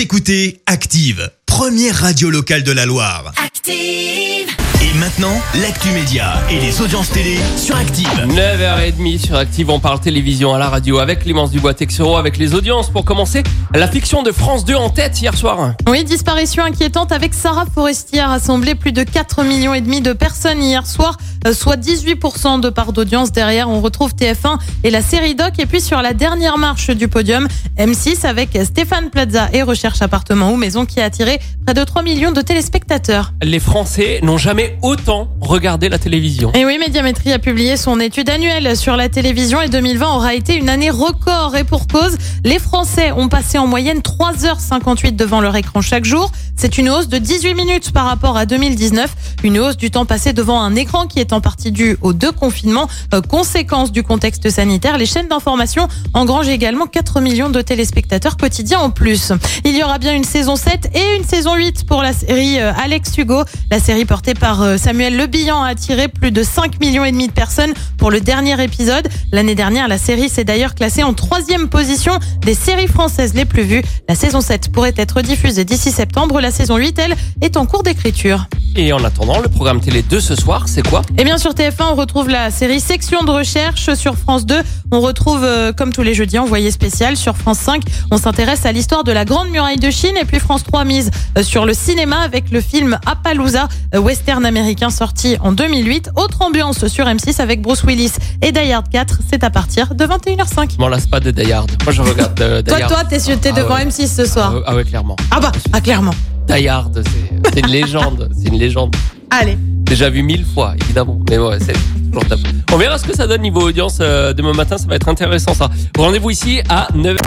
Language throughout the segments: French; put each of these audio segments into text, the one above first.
Vous écoutez Active, première radio locale de la Loire. Active. Et maintenant, l'actu média et les audiences télé sur Active. 9h30 sur Active, on parle télévision à la radio avec Clémence Dubois Texero, avec les audiences. Pour commencer, la fiction de France 2 en tête hier soir. Oui, disparition inquiétante avec Sarah Forestier a rassemblé plus de 4 millions et demi de personnes hier soir, soit 18% de part d'audience. Derrière, on retrouve TF1 et la série Doc. Et puis sur la dernière marche du podium, M6 avec Stéphane Plaza et Recherche appartement ou maison qui a attiré près de 3 millions de téléspectateurs. Les Français n'ont jamais autant regardé la télévision. Et oui, Médiamétrie a publié son étude annuelle sur la télévision et 2020 aura été une année record. Et pour cause, les Français ont passé en moyenne 3h58 devant leur écran chaque jour. C'est une hausse de 18 minutes par rapport à 2019. Une hausse du temps passé devant un écran qui est en partie due aux deux confinements. Euh, conséquence du contexte sanitaire, les chaînes d'information engrangent également 4 millions de téléspectateurs quotidiens en plus. Il y aura bien une saison 7 et une saison 8 pour la série euh, Alex Hugo. La série portée par euh, Samuel Le Bihan a attiré plus de 5 millions et demi de personnes pour le dernier épisode. L'année dernière, la série s'est d'ailleurs classée en troisième position des séries françaises les plus vues. La saison 7 pourrait être diffusée d'ici septembre. La saison 8, elle, est en cours d'écriture. Et en attendant, le programme télé de ce soir, c'est quoi? Et bien sur TF1, on retrouve la série Section de recherche. Sur France 2, on retrouve, euh, comme tous les jeudis, Envoyé spécial. Sur France 5, on s'intéresse à l'histoire de la Grande Muraille de Chine. Et puis France 3 mise euh, sur le cinéma avec le film Appaloosa, euh, western américain sorti en 2008. Autre ambiance sur M6 avec Bruce Willis et Die Hard 4. C'est à partir de 21h05. Je m'en lasse pas de Die Hard. Moi, je regarde Die Toi, Hard. toi, t'es Ah devant ouais. M6 ce soir. ah ouais, clairement. Ah bah, ah clairement. Die Hard, c'est c'est une légende. C'est une légende. Allez. Déjà vu mille fois, évidemment. Mais ouais, c'est toujours top. On verra ce que ça donne niveau audience euh, demain matin. Ça va être intéressant, ça. Rendez-vous ici à 9h.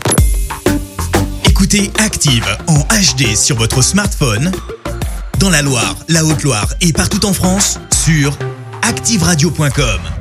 Écoutez Active en HD sur votre smartphone, dans la Loire, la Haute-Loire et partout en France, sur activeradio.com.